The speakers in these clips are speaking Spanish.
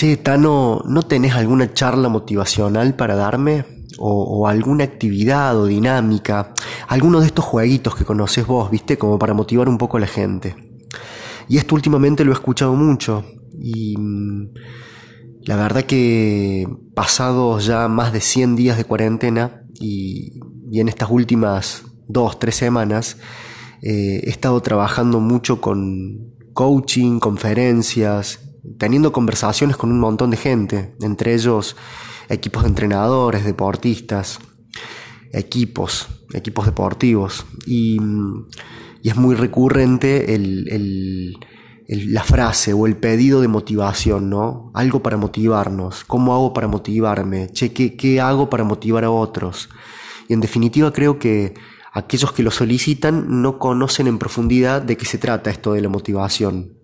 Che, Tano, ¿no tenés alguna charla motivacional para darme? O, alguna actividad o dinámica, alguno de estos jueguitos que conoces vos, viste, como para motivar un poco a la gente. Y esto últimamente lo he escuchado mucho y mm, la verdad que pasados ya más de 100 días de cuarentena y, en estas últimas dos, tres semanas, eh, he estado trabajando mucho con coaching, conferencias, teniendo conversaciones con un montón de gente, entre ellos equipos de entrenadores, deportistas, equipos, equipos deportivos. Y, es muy recurrente la frase o el pedido de motivación, ¿no? Algo para motivarnos. ¿Cómo hago para motivarme? Che, ¿qué, ¿qué hago para motivar a otros? Y en definitiva creo que aquellos que lo solicitan no conocen en profundidad de qué se trata esto de la motivación.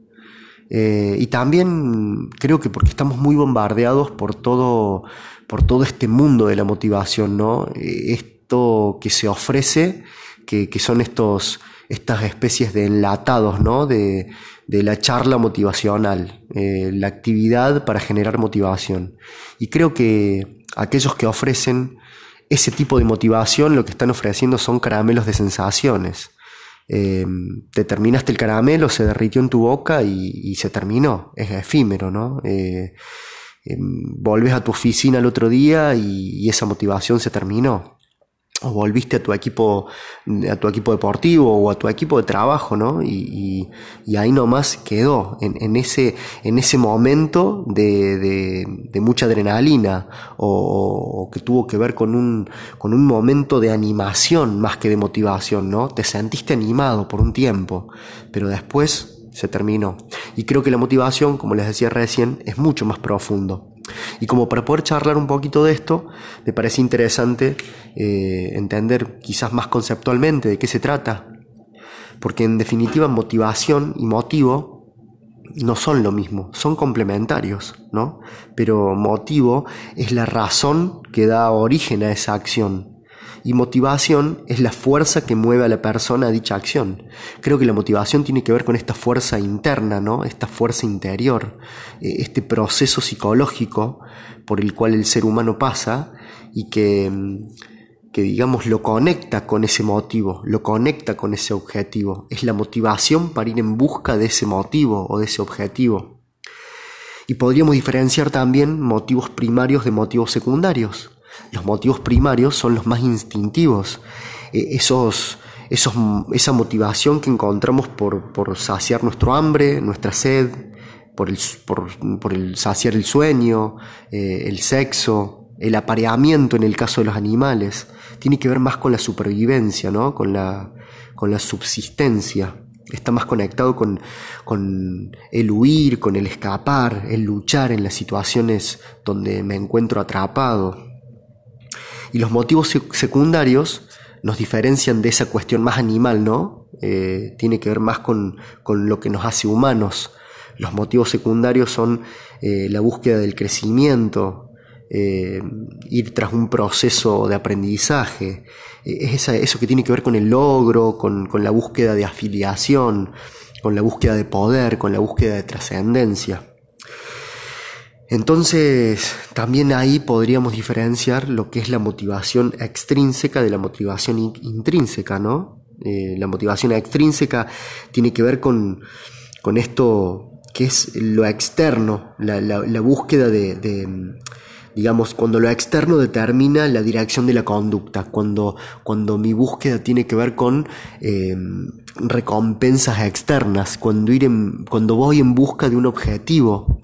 Eh, y también creo que porque estamos muy bombardeados por todo, por todo este mundo de la motivación, ¿no? Eh, esto que se ofrece, que, que son estos, estas especies de enlatados, ¿no? De, de la charla motivacional, eh, la actividad para generar motivación. Y creo que aquellos que ofrecen ese tipo de motivación lo que están ofreciendo son caramelos de sensaciones. Em, te terminaste el caramelo, se derritió en tu boca y, se terminó. Es efímero, ¿no? Eh, em, volves a tu oficina el otro día y esa motivación se terminó o volviste a tu equipo, a tu equipo deportivo o a tu equipo de trabajo, ¿no? Y, ahí nomás quedó, en, ese, en ese momento de, mucha adrenalina o, que tuvo que ver con un, con un momento de animación más que de motivación, ¿no? Te sentiste animado por un tiempo, pero después se terminó. Y creo que la motivación, como les decía recién, es mucho más profundo. Y como para poder charlar un poquito de esto, me parece interesante eh, entender quizás más conceptualmente de qué se trata. Porque en definitiva motivación y motivo no son lo mismo, son complementarios, ¿no? Pero motivo es la razón que da origen a esa acción y motivación es la fuerza que mueve a la persona a dicha acción. Creo que la motivación tiene que ver con esta fuerza interna, ¿no? Esta fuerza interior, eh, este proceso psicológico por el cual el ser humano pasa y que, mm, que digamos lo conecta con ese motivo, lo conecta con ese objetivo. Es la motivación para ir en busca de ese motivo o de ese objetivo. Y podríamos diferenciar también motivos primarios de motivos secundarios. Los motivos primarios son los más instintivos, e, esos, esos, esa motivación que encontramos por, por saciar nuestro hambre, nuestra sed, por el, por, el saciar el sueño, eh, el sexo, el apareamiento en el caso de los animales. Tiene que ver más con la supervivencia, ¿no? con, la, con la subsistencia. Está más conectado con, con el huir, con el escapar, el luchar en las situaciones donde me encuentro atrapado. Y los motivos secundarios nos diferencian de esa cuestión más animal, ¿no? Eh, tiene que ver más con, lo que nos hace humanos. Los motivos secundarios son eh, la búsqueda del crecimiento, eh, ir tras un proceso de aprendizaje, es eso que tiene que ver con el logro, con, con la búsqueda de afiliación, con la búsqueda de poder, con la búsqueda de trascendencia. Entonces, también ahí podríamos diferenciar lo que es la motivación extrínseca de la motivación intrínseca, ¿no? Eh, la motivación extrínseca tiene que ver con, esto que es lo externo, la, búsqueda de, digamos, cuando lo externo determina la dirección de la conducta, cuando, cuando mi búsqueda tiene que ver con eh, recompensas externas, cuando, ir cuando voy en busca de un objetivo.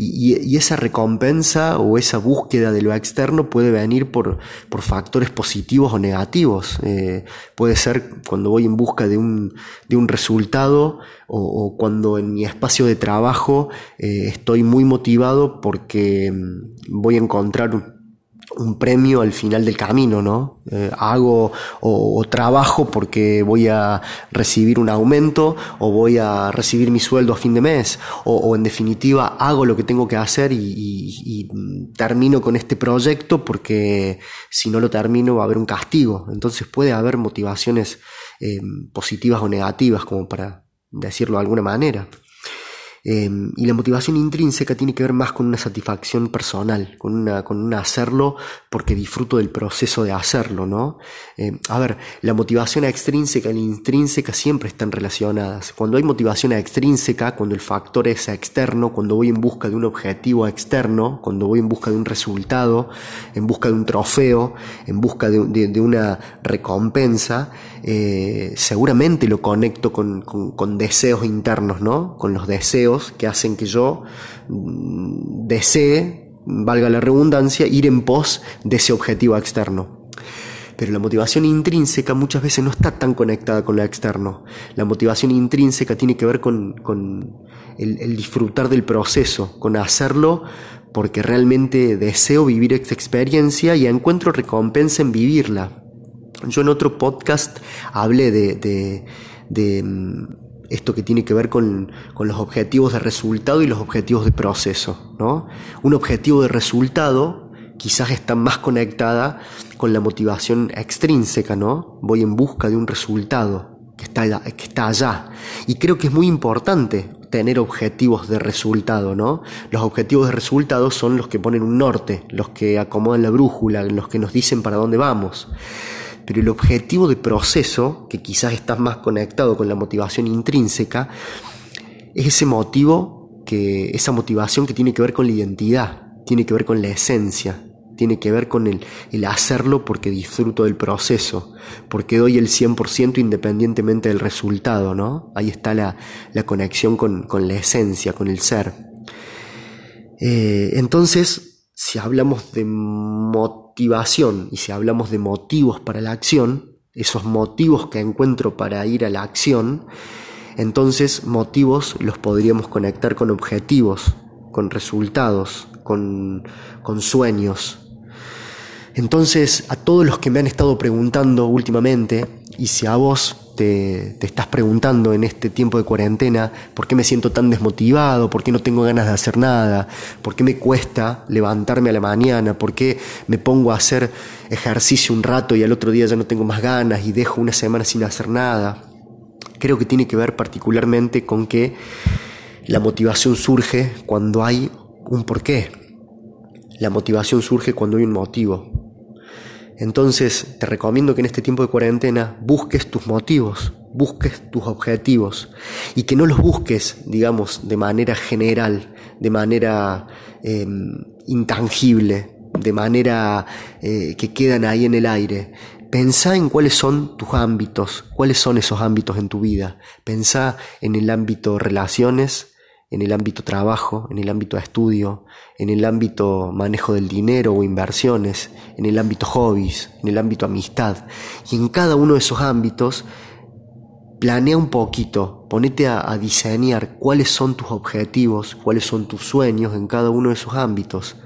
Y, esa recompensa o esa búsqueda de lo externo puede venir por, por factores positivos o negativos. Eh, puede ser cuando voy en busca de un, de un resultado o, cuando en mi espacio de trabajo eh, estoy muy motivado porque mm, voy a encontrar un premio al final del camino, ¿no? Eh, hago o, trabajo porque voy a recibir un aumento o voy a recibir mi sueldo a fin de mes o, en definitiva hago lo que tengo que hacer y, termino con este proyecto porque si no lo termino va a haber un castigo. Entonces puede haber motivaciones eh, positivas o negativas como para decirlo de alguna manera. Em, y la motivación intrínseca tiene que ver más con una satisfacción personal, con una, con un hacerlo porque disfruto del proceso de hacerlo, ¿no? Em, a ver, la motivación extrínseca y la intrínseca siempre están relacionadas. Cuando hay motivación extrínseca, cuando el factor es externo, cuando voy en busca de un objetivo externo, cuando voy en busca de un resultado, en busca de un trofeo, en busca de, una recompensa, eh, seguramente lo conecto con, con, con deseos internos, ¿no? Con los deseos que hacen que yo mm, desee, valga la redundancia, ir en pos de ese objetivo externo. Pero la motivación intrínseca muchas veces no está tan conectada con lo externo. La motivación intrínseca tiene que ver con, el, disfrutar del proceso, con hacerlo porque realmente deseo vivir esta experiencia y encuentro recompensa en vivirla. Yo en otro podcast hablé de, de mm, esto que tiene que ver con, los objetivos de resultado y los objetivos de proceso. ¿no? Un objetivo de resultado quizás está más conectada con la motivación extrínseca, ¿no? Voy en busca de un resultado que está, allá, que está allá. Y creo que es muy importante tener objetivos de resultado, ¿no? Los objetivos de resultado son los que ponen un norte, los que acomodan la brújula, los que nos dicen para dónde vamos. Pero el objetivo de proceso, que quizás está más conectado con la motivación intrínseca, es ese motivo, que, esa motivación que tiene que ver con la identidad, tiene que ver con la esencia, tiene que ver con el, el hacerlo porque disfruto del proceso, porque doy el 100% independientemente del resultado, ¿no? Ahí está la, la conexión con, con, la esencia, con el ser. Eh, entonces, si hablamos de motivación, y si hablamos de motivos para la acción, esos motivos que encuentro para ir a la acción, entonces motivos los podríamos conectar con objetivos, con resultados, con, con sueños. Entonces, a todos los que me han estado preguntando últimamente, y si a vos te, estás preguntando en este tiempo de cuarentena por qué me siento tan desmotivado, por qué no tengo ganas de hacer nada, por qué me cuesta levantarme a la mañana, por qué me pongo a hacer ejercicio un rato y al otro día ya no tengo más ganas y dejo una semana sin hacer nada. Creo que tiene que ver particularmente con que la motivación surge cuando hay un porqué. La motivación surge cuando hay un motivo. Entonces te recomiendo que en este tiempo de cuarentena busques tus motivos, busques tus objetivos y que no los busques, digamos, de manera general, de manera em, intangible, de manera eh, que quedan ahí en el aire. Pensá en cuáles son tus ámbitos, cuáles son esos ámbitos en tu vida. Pensá en el ámbito relaciones, en el ámbito trabajo, en el ámbito estudio, en el ámbito manejo del dinero o inversiones, en el ámbito hobbies, en el ámbito amistad. Y en cada uno de esos ámbitos, planea un poquito, ponete a, diseñar cuáles son tus objetivos, cuáles son tus sueños en cada uno de esos ámbitos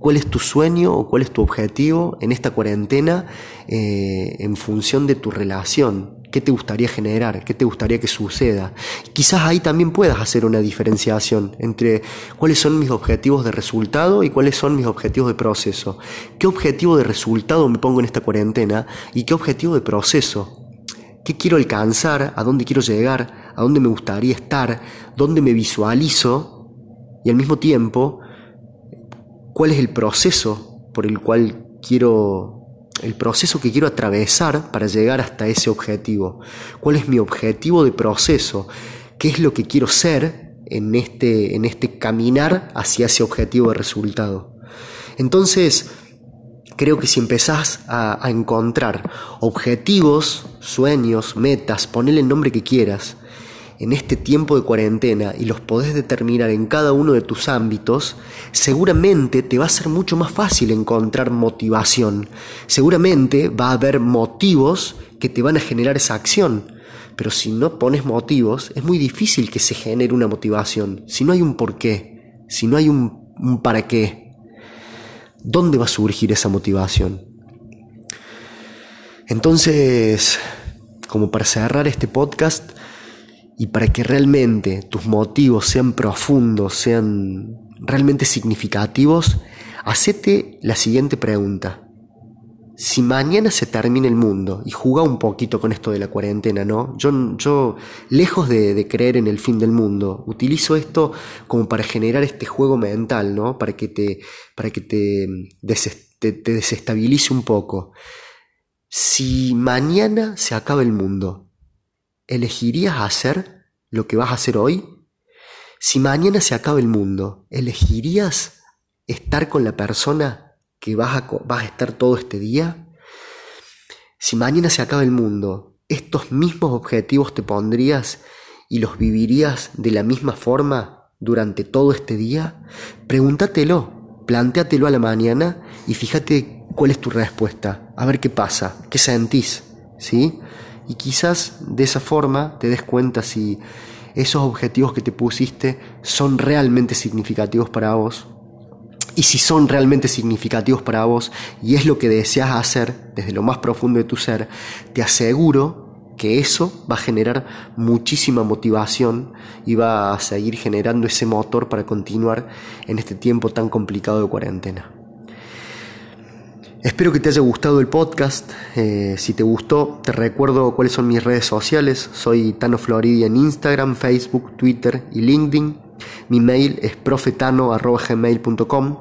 cuál es tu sueño o cuál es tu objetivo en esta cuarentena eh, en función de tu relación. ¿Qué te gustaría generar? ¿Qué te gustaría que suceda? Quizás ahí también puedas hacer una diferenciación entre cuáles son mis objetivos de resultado y cuáles son mis objetivos de proceso. ¿Qué objetivo de resultado me pongo en esta cuarentena y qué objetivo de proceso? ¿Qué quiero alcanzar? ¿A dónde quiero llegar? ¿A dónde me gustaría estar? ¿Dónde me visualizo? Y al mismo tiempo, cuál es el proceso por el cual quiero, el proceso que quiero atravesar para llegar hasta ese objetivo. ¿Cuál es mi objetivo de proceso? ¿Qué es lo que quiero ser en este, en este caminar hacia ese objetivo de resultado? Entonces, creo que si empezás a, a encontrar objetivos, sueños, metas, ponele el nombre que quieras, en este tiempo de cuarentena y los podés determinar en cada uno de tus ámbitos, seguramente te va a ser mucho más fácil encontrar motivación. Seguramente va a haber motivos que te van a generar esa acción. Pero si no pones motivos, es muy difícil que se genere una motivación. Si no hay un porqué, si no hay un, para qué, ¿dónde va a surgir esa motivación? Entonces, como para cerrar este podcast, y para que realmente tus motivos sean profundos, sean realmente significativos, hacete la siguiente pregunta. si mañana se termina el mundo, y juega un poquito con esto de la cuarentena, ¿no? Yo, yo lejos de, creer en el fin del mundo, utilizo esto como para generar este juego mental, ¿no? Para que te, para que te, te, te desestabilice un poco. Si mañana se acaba el mundo, ¿elegirías hacer lo que vas a hacer hoy? Si mañana se acaba el mundo, ¿elegirías estar con la persona que vas a, vas a estar todo este día? Si mañana se acaba el mundo, ¿estos mismos objetivos te pondrías y los vivirías de la misma forma durante todo este día? Pregúntatelo, plantéatelo a la mañana y fíjate cuál es tu respuesta, a ver qué pasa, qué sentís, ¿sí? Y quizás de esa forma te des cuenta si esos objetivos que te pusiste son realmente significativos para vos y si son realmente significativos para vos y es lo que deseas hacer desde lo más profundo de tu ser, te aseguro que eso va a generar muchísima motivación y va a seguir generando ese motor para continuar en este tiempo tan complicado de cuarentena. Espero que te haya gustado el podcast. Eh, si te gustó, te recuerdo cuáles son mis redes sociales. Soy Tano Floridi en Instagram, Facebook, Twitter y LinkedIn. Mi mail es profetano.gmail.com.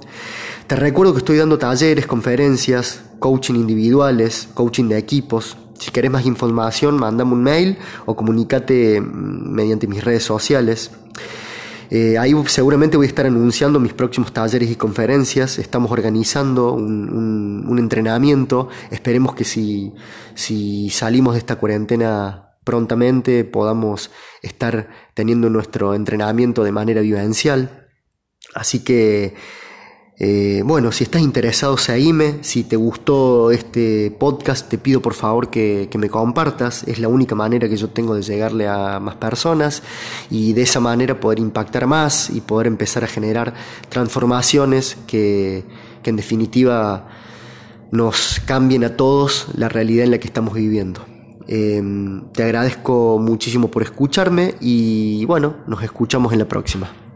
Te recuerdo que estoy dando talleres, conferencias, coaching individuales, coaching de equipos. Si querés más información, mandame un mail o comunícate mm, mediante mis redes sociales. Eh, ahí seguramente voy a estar anunciando mis próximos talleres y conferencias. Estamos organizando un, un entrenamiento. Esperemos que si, si salimos de esta cuarentena prontamente podamos estar teniendo nuestro entrenamiento de manera vivencial. Así que, eh, bueno, si estás interesado, seguime. Si te gustó este podcast, te pido por favor que, me compartas. Es la única manera que yo tengo de llegarle a más personas y de esa manera poder impactar más y poder empezar a generar transformaciones que, en definitiva nos cambien a todos la realidad en la que estamos viviendo. Em, te agradezco muchísimo por escucharme y bueno, nos escuchamos en la próxima.